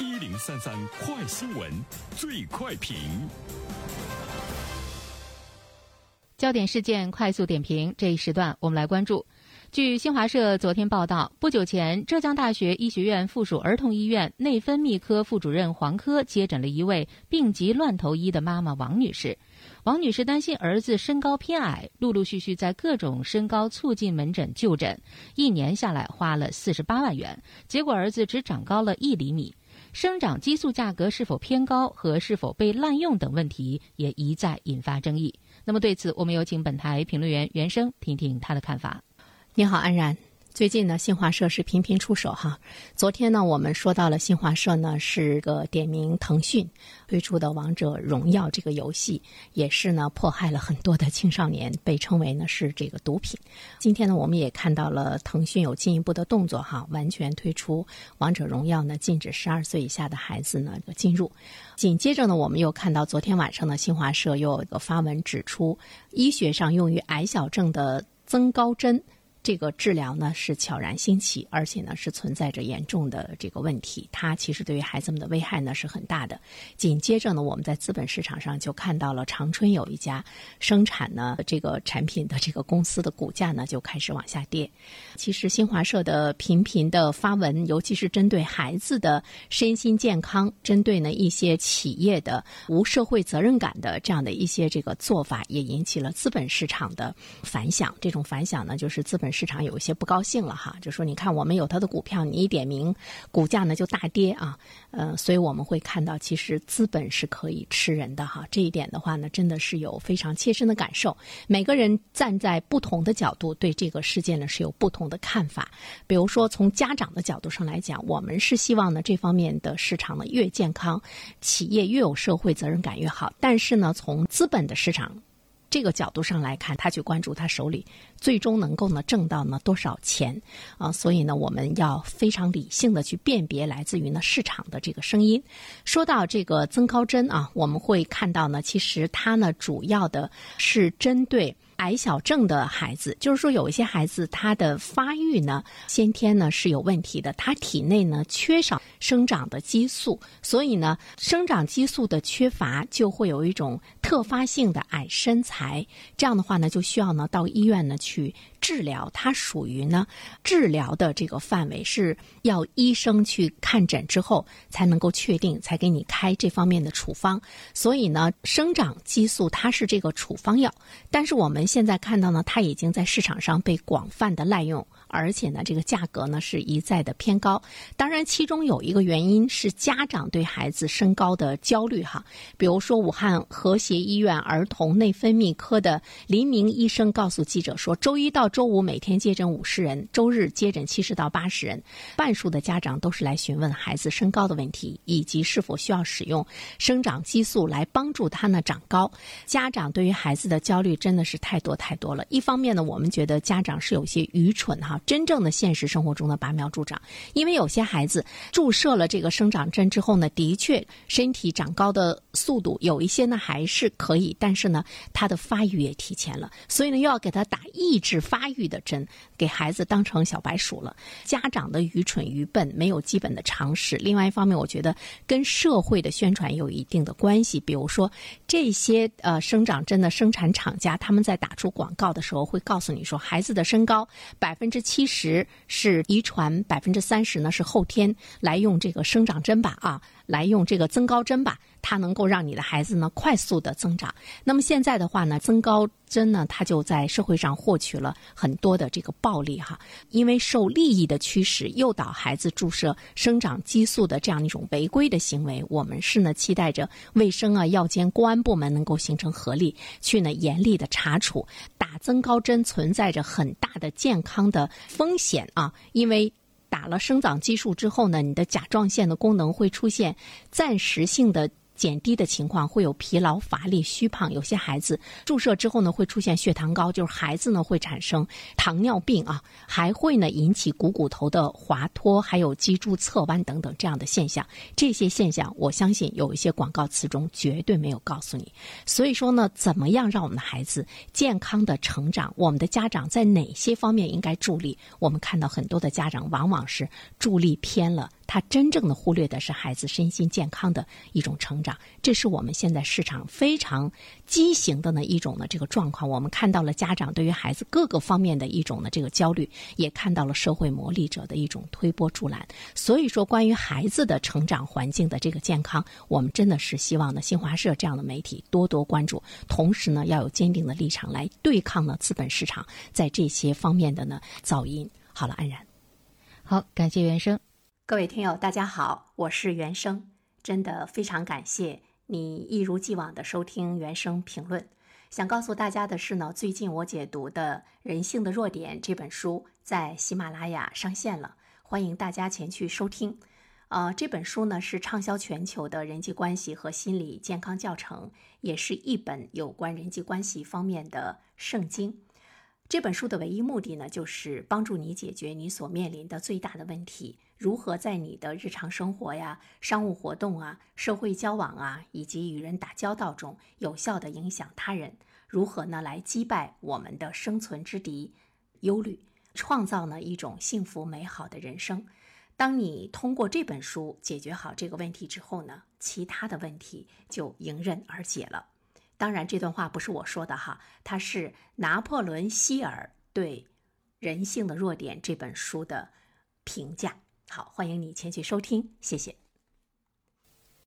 一零三三快新闻，最快评。焦点事件快速点评，这一时段我们来关注。据新华社昨天报道，不久前，浙江大学医学院附属儿童医院内分泌科副主任黄科接诊了一位病急乱投医的妈妈王女士。王女士担心儿子身高偏矮，陆陆续续在各种身高促进门诊就诊，一年下来花了四十八万元，结果儿子只长高了一厘米。生长激素价格是否偏高和是否被滥用等问题也一再引发争议。那么对此，我们有请本台评论员袁生听听他的看法。你好，安然。最近呢，新华社是频频出手哈。昨天呢，我们说到了新华社呢是个点名腾讯推出的《王者荣耀》这个游戏，也是呢迫害了很多的青少年，被称为呢是这个毒品。今天呢，我们也看到了腾讯有进一步的动作哈，完全推出《王者荣耀》呢，禁止十二岁以下的孩子呢进入。紧接着呢，我们又看到昨天晚上呢，新华社又有个发文指出，医学上用于矮小症的增高针。这个治疗呢是悄然兴起，而且呢是存在着严重的这个问题。它其实对于孩子们的危害呢是很大的。紧接着呢，我们在资本市场上就看到了长春有一家生产呢这个产品的这个公司的股价呢就开始往下跌。其实新华社的频频的发文，尤其是针对孩子的身心健康，针对呢一些企业的无社会责任感的这样的一些这个做法，也引起了资本市场的反响。这种反响呢，就是资本。市场有一些不高兴了哈，就说你看我们有它的股票，你一点名，股价呢就大跌啊，呃，所以我们会看到，其实资本是可以吃人的哈。这一点的话呢，真的是有非常切身的感受。每个人站在不同的角度对这个事件呢是有不同的看法。比如说从家长的角度上来讲，我们是希望呢这方面的市场呢越健康，企业越有社会责任感越好。但是呢，从资本的市场。这个角度上来看，他去关注他手里最终能够呢挣到呢多少钱啊？所以呢，我们要非常理性的去辨别来自于呢市场的这个声音。说到这个曾高针啊，我们会看到呢，其实它呢主要的是针对。矮小症的孩子，就是说有一些孩子他的发育呢先天呢是有问题的，他体内呢缺少生长的激素，所以呢生长激素的缺乏就会有一种特发性的矮身材，这样的话呢就需要呢到医院呢去。治疗它属于呢治疗的这个范围是要医生去看诊之后才能够确定，才给你开这方面的处方。所以呢，生长激素它是这个处方药，但是我们现在看到呢，它已经在市场上被广泛的滥用。而且呢，这个价格呢是一再的偏高。当然，其中有一个原因是家长对孩子身高的焦虑哈。比如说，武汉和谐医院儿童内分泌科的林明医生告诉记者说，周一到周五每天接诊五十人，周日接诊七十到八十人，半数的家长都是来询问孩子身高的问题，以及是否需要使用生长激素来帮助他呢长高。家长对于孩子的焦虑真的是太多太多了。一方面呢，我们觉得家长是有些愚蠢哈。真正的现实生活中的拔苗助长，因为有些孩子注射了这个生长针之后呢，的确身体长高的速度有一些呢还是可以，但是呢，他的发育也提前了，所以呢，又要给他打抑制发发育的针，给孩子当成小白鼠了。家长的愚蠢愚笨，没有基本的常识。另外一方面，我觉得跟社会的宣传有一定的关系。比如说，这些呃生长针的生产厂家，他们在打出广告的时候，会告诉你说，孩子的身高百分之。七十是遗传，百分之三十呢是后天来用这个生长针吧啊，来用这个增高针吧，它能够让你的孩子呢快速的增长。那么现在的话呢，增高针呢，它就在社会上获取了很多的这个暴利哈，因为受利益的驱使，诱导孩子注射生长激素的这样一种违规的行为，我们是呢期待着卫生啊、药监、公安部门能够形成合力，去呢严厉的查处。打增高针存在着很大的健康的风险啊，因为打了生长激素之后呢，你的甲状腺的功能会出现暂时性的。减低的情况会有疲劳、乏力、虚胖，有些孩子注射之后呢会出现血糖高，就是孩子呢会产生糖尿病啊，还会呢引起股骨头的滑脱，还有脊柱侧弯等等这样的现象。这些现象，我相信有一些广告词中绝对没有告诉你。所以说呢，怎么样让我们的孩子健康的成长？我们的家长在哪些方面应该助力？我们看到很多的家长往往是助力偏了。他真正的忽略的是孩子身心健康的一种成长。这是我们现在市场非常畸形的呢一种呢这个状况。我们看到了家长对于孩子各个方面的一种呢这个焦虑，也看到了社会磨砺者的一种推波助澜。所以说，关于孩子的成长环境的这个健康，我们真的是希望呢新华社这样的媒体多多关注，同时呢要有坚定的立场来对抗呢资本市场在这些方面的呢噪音。好了，安然。好，感谢原生。各位听友，大家好，我是原生，真的非常感谢你一如既往的收听原生评论。想告诉大家的是呢，最近我解读的《人性的弱点》这本书在喜马拉雅上线了，欢迎大家前去收听。呃，这本书呢是畅销全球的人际关系和心理健康教程，也是一本有关人际关系方面的圣经。这本书的唯一目的呢，就是帮助你解决你所面临的最大的问题：如何在你的日常生活呀、商务活动啊、社会交往啊，以及与人打交道中，有效的影响他人；如何呢，来击败我们的生存之敌——忧虑，创造呢一种幸福美好的人生。当你通过这本书解决好这个问题之后呢，其他的问题就迎刃而解了。当然，这段话不是我说的哈，它是拿破仑·希尔对《人性的弱点》这本书的评价。好，欢迎你前去收听，谢谢。